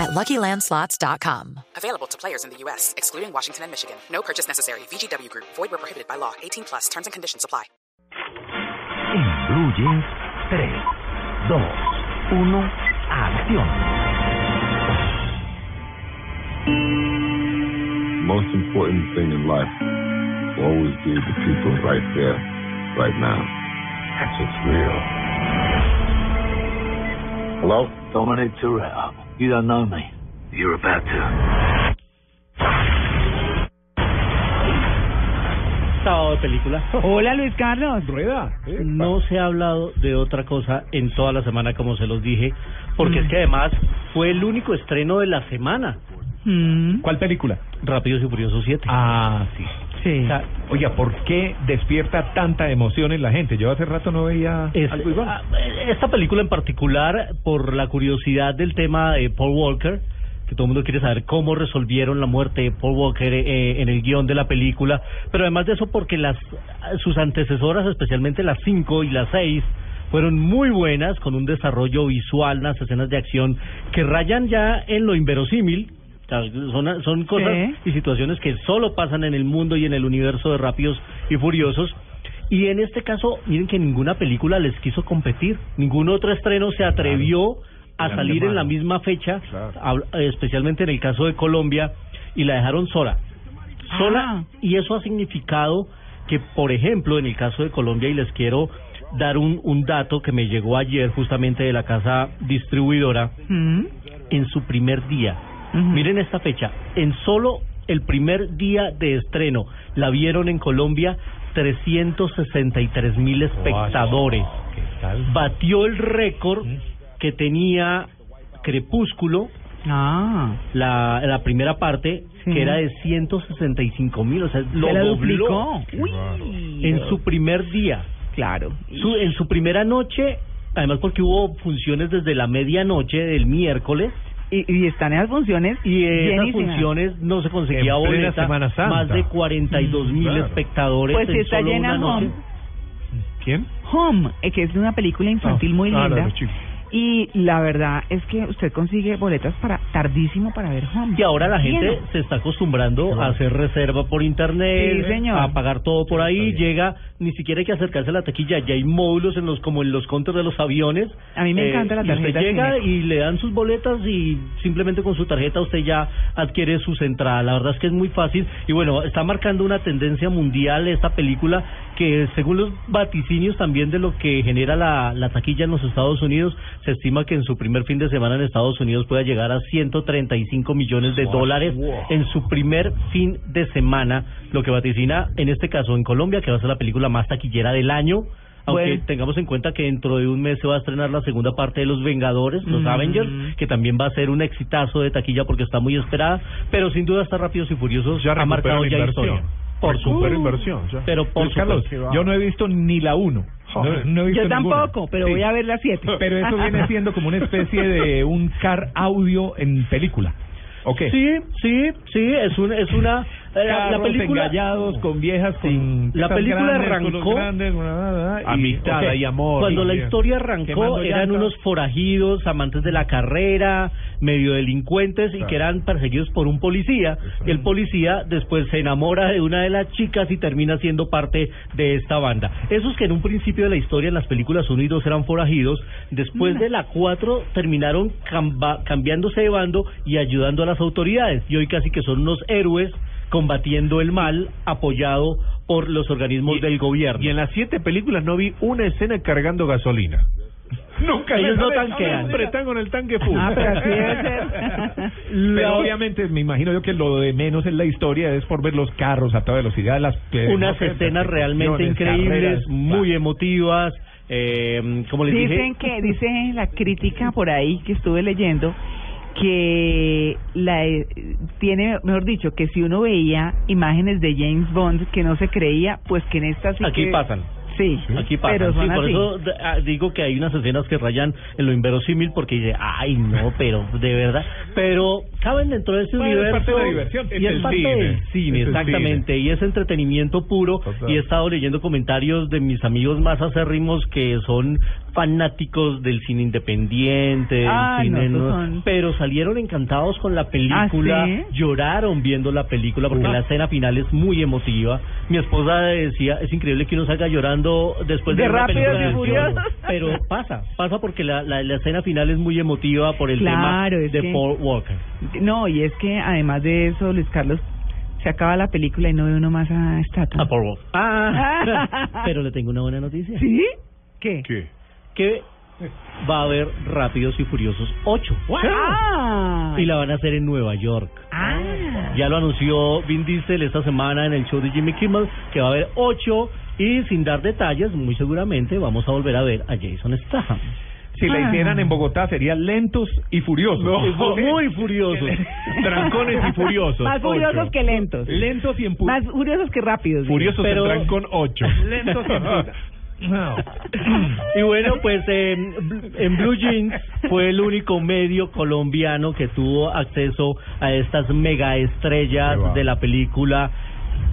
at LuckyLandSlots.com. Available to players in the U.S., excluding Washington and Michigan. No purchase necessary. VGW Group. Void where prohibited by law. 18 plus. Terms and conditions apply. En Blue Jeans, 3, 2, 1, acción. most important thing in life will always be the people right there, right now. That's what's real. Hello? Dominic Toretto. You don't know me. You're about to. sábado de película. Hola Luis Carlos. Rueda. No se ha hablado de otra cosa en toda la semana, como se los dije, porque es que además fue el único estreno de la semana. Mm, ¿Cuál película? Rápidos y Furiosos 7. Ah, sí. Sí. O sea, oiga, ¿por qué despierta tanta emoción en la gente? Yo hace rato no veía Es- algo igual. ah, esta película en particular, por la curiosidad del tema de Paul Walker, que todo el mundo quiere saber cómo resolvieron la muerte de Paul Walker eh, en el guion de la película, pero además de eso porque las sus antecesoras, especialmente las 5 y las 6, fueron muy buenas, con un desarrollo visual, unas escenas de acción que rayan ya en lo inverosímil, son, son cosas Sí. y situaciones que solo pasan en el mundo y en el universo de Rápidos y Furiosos. Y en este caso, miren que ninguna película les quiso competir, ningún otro estreno se atrevió a salir en la misma fecha, Claro. especialmente en el caso de Colombia, y la dejaron sola. Sola, Ah. y eso ha significado que, por ejemplo, en el caso de Colombia, y les quiero dar un, un dato que me llegó ayer justamente de la casa distribuidora, Mm, en su primer día. Miren esta fecha, en solo el primer día de estreno la vieron en Colombia 363 mil espectadores. ¿Qué tal? Batió el récord que tenía Crepúsculo, Ah, la, la primera parte, Sí. que era de 165 mil, o sea, lo se duplicó. Uy, en su primer día. claro. Su, en su primera noche, además porque hubo funciones desde la medianoche del miércoles, Y, y están esas funciones y esas llenísimas. funciones no se conseguía En plena boleta, Semana Santa. más de 42 mil Claro. espectadores Pues en está solo llena una noche. Home. ¿Quién? Home, eh, que es una película infantil Ah, muy ah, la de linda. los chicos. Y la verdad es que usted consigue boletas para tardísimo para ver Home. Y ahora la gente se está acostumbrando a hacer reserva por internet, Sí, señor. a pagar todo por ahí, llega, ni siquiera hay que acercarse a la taquilla, ya hay módulos en los como en los counters de los aviones. A mí me Eh, encanta la y usted tarjeta llega y le dan sus boletas y simplemente con su tarjeta usted ya adquiere sus entradas. La verdad es que es muy fácil y bueno, está marcando una tendencia mundial esta película que según los vaticinios también de lo que genera la, la taquilla en los Estados Unidos, se estima que en su primer fin de semana en Estados Unidos pueda llegar a 135 millones de dólares en su primer fin de semana, lo que vaticina en este caso en Colombia, que va a ser la película más taquillera del año. Aunque Bueno. tengamos en cuenta que dentro de un mes se va a estrenar la segunda parte de Los Vengadores, Los Mm. Avengers, que también va a ser un exitazo de taquilla porque está muy esperada, pero sin duda está Rápidos y Furiosos Ya ha marcado ya historia. Por supuesto. inversión. ya. Pero por Carlos, yo no he visto ni la 1. No, no he visto Yo ninguna. tampoco, pero Sí. voy a ver las siete. Pero eso viene siendo como una especie de un car audio en película. ¿O qué? Sí, sí, sí, es una, es una la, película engallados con viejas con La película grandes, arrancó- culos grandes, bla, bla, bla, y- Amistad y amor. Cuando la historia arrancó eran unos forajidos, amantes de la carrera, medio delincuentes y que eran perseguidos por un policía. Y el policía después se enamora de una de las chicas y termina siendo parte de esta banda. Esos que en un principio de la historia en las películas 1 y 2 eran forajidos, después de la 4 terminaron camba- cambiándose de bando y ayudando a las autoridades. Y hoy casi que son unos héroes combatiendo el mal apoyado por los organismos del gobierno. Y en las siete películas no vi una escena cargando gasolina. Nunca Ellos no tanquean. Siempre están con el tanque full. Ah, pero así. Pero obviamente me imagino yo que lo de menos en la historia es por ver los carros a toda velocidad, las unas no sé, escenas realmente increíbles, carreras, muy emotivas, eh, como les Dicen dije, que, dice la crítica por ahí que estuve leyendo, que la eh, tiene, mejor dicho, que si uno veía imágenes de James Bond que no se creía, pues que en esta sí Aquí que- pasan. Sí, Aquí pasa, pero sí, por así. eso ah, digo que hay unas escenas que rayan en lo inverosímil porque dice, ay no, pero de verdad, pero caben dentro de ese Bueno, es universo parte de la diversión, y es es, parte cine, del cine, es exactamente, y es entretenimiento puro Total. y he estado leyendo comentarios de mis amigos más acérrimos que son fanáticos del cine independiente, del Ah, cine no, no- son- pero salieron encantados con la película, ¿Ah, sí? lloraron viendo la película porque la escena final es muy emotiva. Mi esposa decía, es increíble que uno salga llorando después de, De una película y acción. Pero pasa, pasa porque la, la, la escena final es muy emotiva por el Claro, tema de que- Paul Walker. No, y es que además de eso, Luis Carlos, se acaba la película y no ve uno más a Statham. A Paul Walker. Ah, pero le tengo una buena noticia. ¿Sí? ¿Qué? ¿Qué? Que va a haber Rápidos y Furiosos 8. Ah, Y la van a hacer en Nueva York. ah. Ya lo anunció Vin Diesel esta semana en el show de Jimmy Kimmel, que va a haber ocho y sin dar detalles, muy seguramente vamos a volver a ver a Jason Statham. Si la Ah. hicieran en Bogotá serían lentos y furiosos. Muy furiosos. Trancones y furiosos. Más furiosos ocho. que lentos. Lentos y empu- Más furiosos que rápidos. Furiosos Pero- en trancón 8. Lentos y No. Y bueno, pues eh, en Blue Jeans fue el único medio colombiano que tuvo acceso a estas mega estrellas de la película.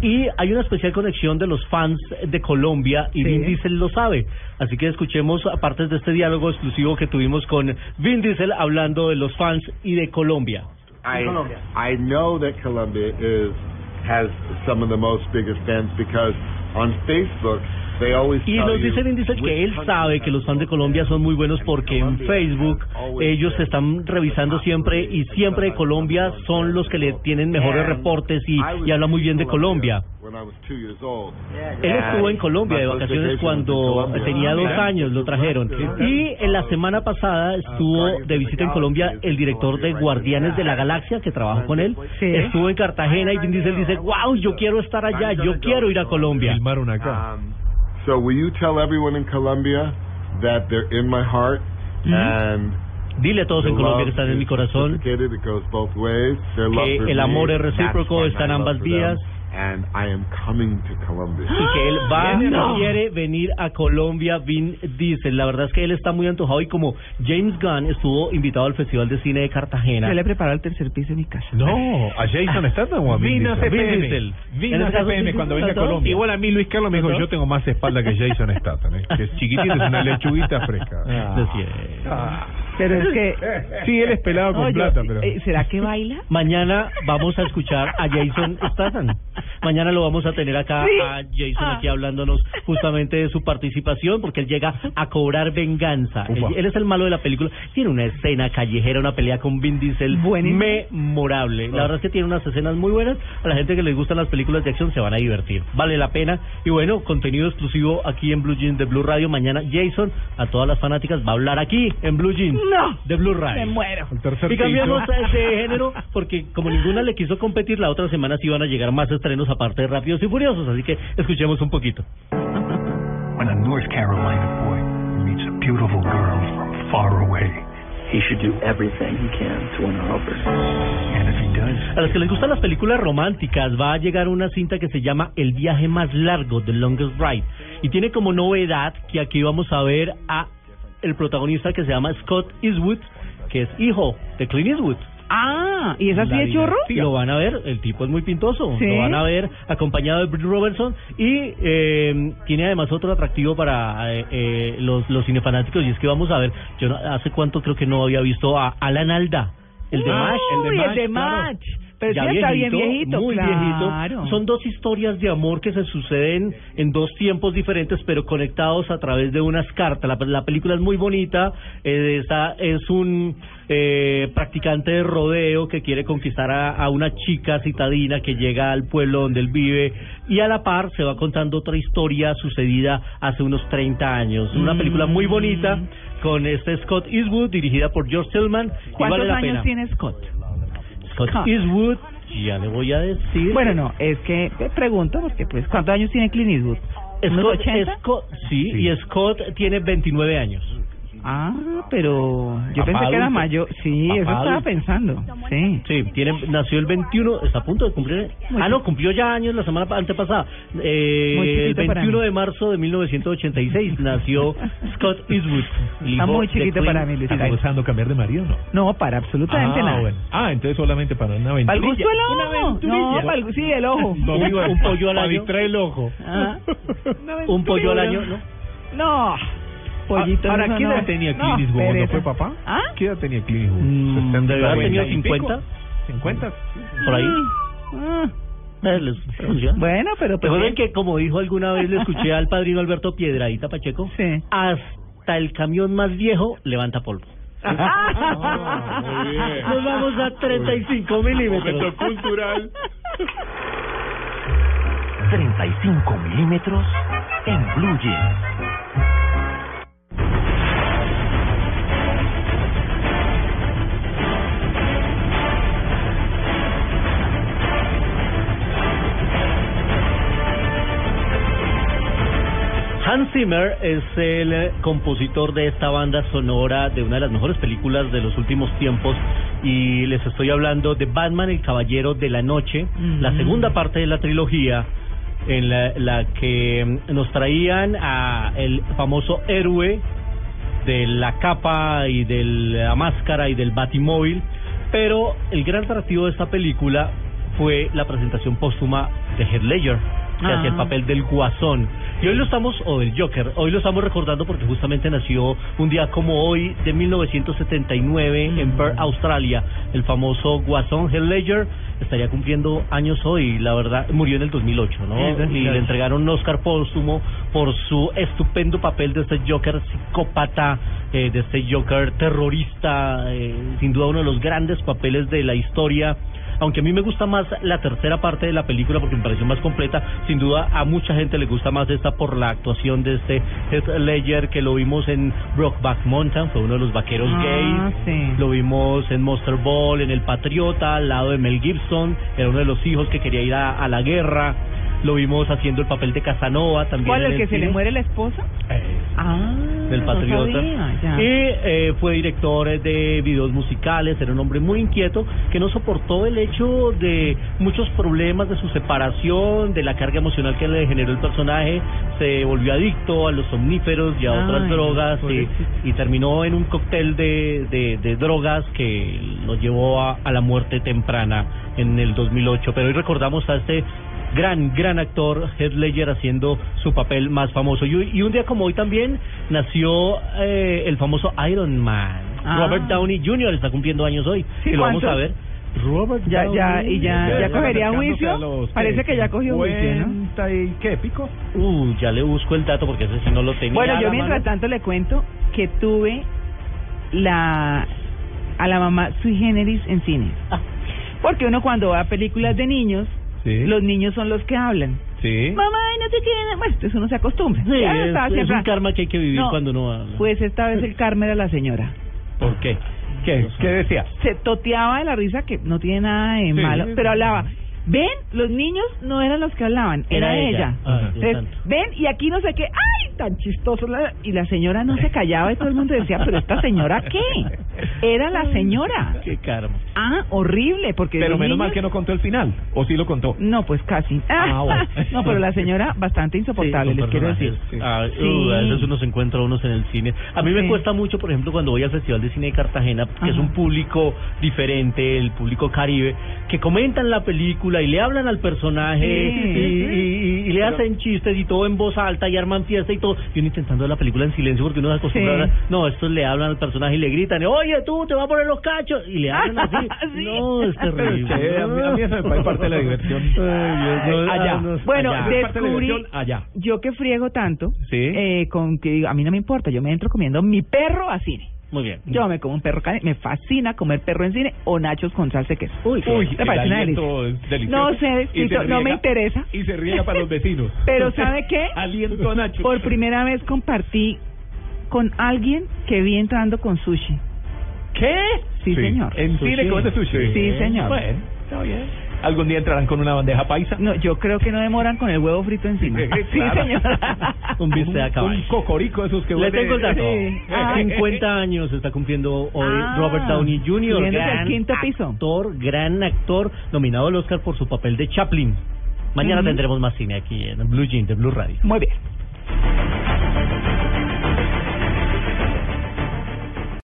Y hay una especial conexión de los fans de Colombia y Sí. Vin Diesel lo sabe. Así que escuchemos partes de este diálogo exclusivo que tuvimos con Vin Diesel hablando de los fans y de Colombia. I I know that Colombia is has some of the most biggest fans because on Facebook Y tell nos dice Vin Diesel que él sabe que los fans de Colombia son muy buenos porque en Facebook ellos se están revisando siempre y siempre de Colombia son los que le tienen mejores reportes y, y habla muy bien de Colombia. when I was two years old. Él estuvo en Colombia de vacaciones cuando tenía dos años, lo trajeron. Y en la semana pasada estuvo de visita en Colombia el director de Guardianes de la Galaxia que trabajó con él. Estuvo en Cartagena y Vin Diesel dice, wow, yo quiero estar allá, yo quiero ir a Colombia. Filmaron acá. Um, so will you tell everyone in Colombia that they're in my heart and Dile a todos en the Colombia que love están en mi is corazón. reciprocated, it goes both ways. Their love que for el me, amor es that's recíproco, my está en love ambas for them, vías. And I am coming to Colombia. y que él va No. quiere venir a Colombia Vin Diesel la verdad es que él está muy antojado y como James Gunn estuvo invitado al Festival de Cine de Cartagena Yo le preparo el tercer piso de mi casa. No, a Jason Statham o a Vin Vino Diesel? Vin Diesel. Caso, CPM cuando venga a. Colombia. Igual a mí Luis Carlos me dijo, ¿No? yo tengo más espalda que Jason Statham, ¿eh? que es chiquitito, es una lechuguita fresca. Lo siento. Pero es que... Sí, él es pelado con No, yo- plata, pero... eh, ¿Será que baila? Mañana vamos a escuchar a Jason Statham. Mañana lo vamos a tener acá Sí. a Jason Ah. aquí hablándonos justamente de su participación porque él llega a cobrar venganza. Él es el malo de la película. Tiene una escena callejera, una pelea con Vin Diesel Buenísimo. memorable. La verdad es que tiene unas escenas muy buenas. A la gente que les gustan las películas de acción se van a divertir. Vale la pena. Y bueno, contenido exclusivo aquí en Blue Jeans de Blue Radio. Mañana Jason, a todas las fanáticas, va a hablar aquí en Blue Jeans No. de Blue Radio. Me muero. El tercer Y cambiamos piso. de género porque como ninguna le quiso competir, la otra semana sí van a llegar más estrenos aparte de Rápidos y Furiosos, así que escuchemos un poquito. When a North Carolina boy meets a beautiful girl from far away, he should do everything he can to win her over. And if he does, A los que les gustan las películas románticas va a llegar una cinta que se llama El viaje más largo, The Longest Ride, y tiene como novedad que aquí vamos a ver a el protagonista que se llama Scott Eastwood, que es hijo de Clint Eastwood. Ah, ¿y es así La de churro? dinastía. Lo van a ver, el tipo es muy pintoso. ¿Sí? Lo van a ver acompañado de Britt Robertson y eh, tiene además otro atractivo para eh, eh, los, los cinefanáticos y es que vamos a ver, yo hace cuánto creo que no había visto a Alan Alda, el de Mash. Uy, el de. Match. Pero Ya sí está bien viejito, muy claro. viejito. Son dos historias de amor que se suceden en dos tiempos diferentes, pero conectados a través de unas cartas. La, la película es muy bonita. Eh, esta es un eh, practicante de rodeo que quiere conquistar a, a una chica citadina que llega al pueblo donde él vive y a la par se va contando otra historia sucedida hace unos 30 años. Una Mm. película muy bonita con este Scott Eastwood dirigida por George Tillman. ¿Cuántos vale años tiene Scott? Scott. Eastwood, ya le voy a decir. Bueno, no, es que te pregunto porque pues ¿cuántos años tiene Clint Eastwood? ¿Unos Scott, 80? Scott- sí, y Scott tiene 29 años. Ah, pero yo pensé que era adulto. mayo. Sí, eso estaba pensando. Sí. Sí, tiene, nació el 21, está a punto de cumplir. Ah, no, cumplió ya años la semana pa- antepasada. Eh, el chiquito para 21 mí. de marzo de 1986 nació Scott Eastwood. Está muy chiquito para mí, Luis ¿Está Carlos. pensando cambiar de marido o no? No, para absolutamente ah, nada. bueno. Ah, entonces solamente para una Para el aventurilla. gusto del ojo. aventurilla. No, para el, sí, el ojo. Domingo, Un pollo al para año. distraer el ojo. Ah. Un pollo al año, ¿no? No. Pollito. Ahora, ¿qué edad tenía No, Clint Eastwood? ¿No fue papá? ¿Ah? ¿Qué edad tenía Clint Eastwood? Mm, 60, debe haber tenido 40 y pico. 50. ¿50? Por ahí. Ah. Les funciona. Bueno, pero pues Recuerden que, como dijo alguna vez, le escuché al padrino Alberto Piedradita Pacheco, Sí. hasta el camión más viejo levanta polvo. Ah, muy bien. Nos vamos a 35 milímetros. Momento cultural. 35 milímetros en Blue Jeans. Zimmer es el compositor de esta banda sonora de una de las mejores películas de los últimos tiempos y les estoy hablando de Batman, el Caballero de la Noche, la segunda parte de la trilogía en la, la que nos traían a el famoso héroe de la capa y de la máscara y del batimóvil, pero el gran atractivo de esta película fue la presentación póstuma de Heath Ledger, que Ah. hacía el papel del Guasón. Y hoy lo estamos, o del Joker, hoy lo estamos recordando porque justamente nació un día como hoy de 1979 Mm. en Perth, Australia, el famoso Guasón Heath Ledger estaría cumpliendo años hoy, la verdad, murió en el 2008, ¿no? Sí, y le entregaron un Oscar póstumo por su estupendo papel de este Joker psicópata, eh, de este Joker terrorista, eh, sin duda uno de los grandes papeles de la historia. Aunque a mí me gusta más la tercera parte de la película porque me pareció más completa, sin duda a mucha gente le gusta más esta por la actuación de este Heath Ledger que lo vimos en Brokeback Mountain, fue uno de los vaqueros Ah, gays. sí. Lo vimos en Monster Ball, en El Patriota, al lado de Mel Gibson, era uno de los hijos que quería ir a, a la guerra. Lo vimos haciendo el papel de Casanova también. ¿Cuál, el que se le muere la esposa? Ah, Del Patriota. sabía, y eh, fue director de videos musicales, era un hombre muy inquieto que no soportó el hecho de muchos problemas de su separación, de la carga emocional que le generó el personaje, se volvió adicto a los somníferos y a otras drogas y, terminó en un cóctel de, de, de drogas que lo llevó a, a la muerte temprana en el 2008. Pero hoy recordamos a este gran, gran actor, Heath Ledger, haciendo su papel más famoso. Y, y un día como hoy también nació eh, el famoso Iron Man. Ah. Robert Downey Jr. está cumpliendo años hoy. Sí, y lo vamos a ver. Robert Ya, ya, Downey y ya, Ya, ya ya cogería juicio. los, Parece que ya cogió juicio, ¿no? 50 y qué, pico? Uh, ya le busco el dato porque ese sí no lo tenía. Bueno, yo la mientras mano. tanto le cuento que tuve la a la mamá sui generis en cine. Ah. Porque uno cuando va a películas de niños, Sí. los niños son los que hablan. Sí. Mamá, y no te quieren. Bueno, entonces uno se acostumbra. Sí, Ya es, es un karma que hay que vivir No, cuando uno habla. Pues esta vez el karma era la señora. ¿Por qué? ¿Qué? ¿Qué decía? Se toteaba de la risa, que no tiene nada de Sí, malo, pero hablaba. Ven, los niños no eran los que hablaban, era, Era ella. ella. Ah, Entonces, ven, y aquí no sé qué, ¡ay! Tan chistoso. la- Y la señora no se callaba y todo el mundo decía, ¿pero esta señora qué? Era la señora. Qué karma. Ah, horrible, porque. Pero menos niños- mal que no contó el final. ¿O sí lo contó? No, pues casi. Ah, bueno. no, pero la señora bastante insoportable, Sí, les quiero decir. Ah, Sí. uh, a veces uno se encuentra unos en el cine. A mí me cuesta mucho, por ejemplo, cuando voy al Festival de Cine de Cartagena, que es un público diferente, el público caribe, que comentan la película y le hablan al personaje Sí. y, y- y- y le hacen chistes y todo en voz alta y arman fiesta y todo. Y uno intentando la película en silencio porque uno se acostumbra Sí. a... No, estos le hablan al personaje y le gritan, oye, tú te vas a poner los cachos. Y le hablan así. Sí. No, es terrible. a mí- a mí eso me parece parte de la diversión. Ay, Dios, no, Allá. no, Bueno, allá. De descubrí, allá. yo que friego tanto, eh, con que digo, a mí no me importa, yo me entro comiendo mi perro a cine. Muy bien. Yo me como un perro caliente, me fascina comer perro en cine o nachos con salsa de queso. Uy, Uy, me parece una delicia. No sé, no me interesa. Y se riega para los vecinos. Pero ¿sabe qué? Aliento Nacho. Por primera vez compartí con alguien que vi entrando con sushi. ¿Qué? Sí, señor. ¿En Sushi. cine comes sushi? Sí, señor. Bueno, está bien. ¿Algún día entrarán con una bandeja paisa? No, yo creo que no demoran con el huevo frito encima. Sí, Sí, claro. señora. Un Un caballo. cocorico de esos que Le tengo el dato. Sí. Ah. 50 años está cumpliendo hoy Ah, Robert Downey Jr. gran al quinto piso. actor, gran actor, nominado al Oscar por su papel de Chaplin. Mañana Ujú. tendremos más cine aquí en Blue Jean de Blue Radio. Muy bien.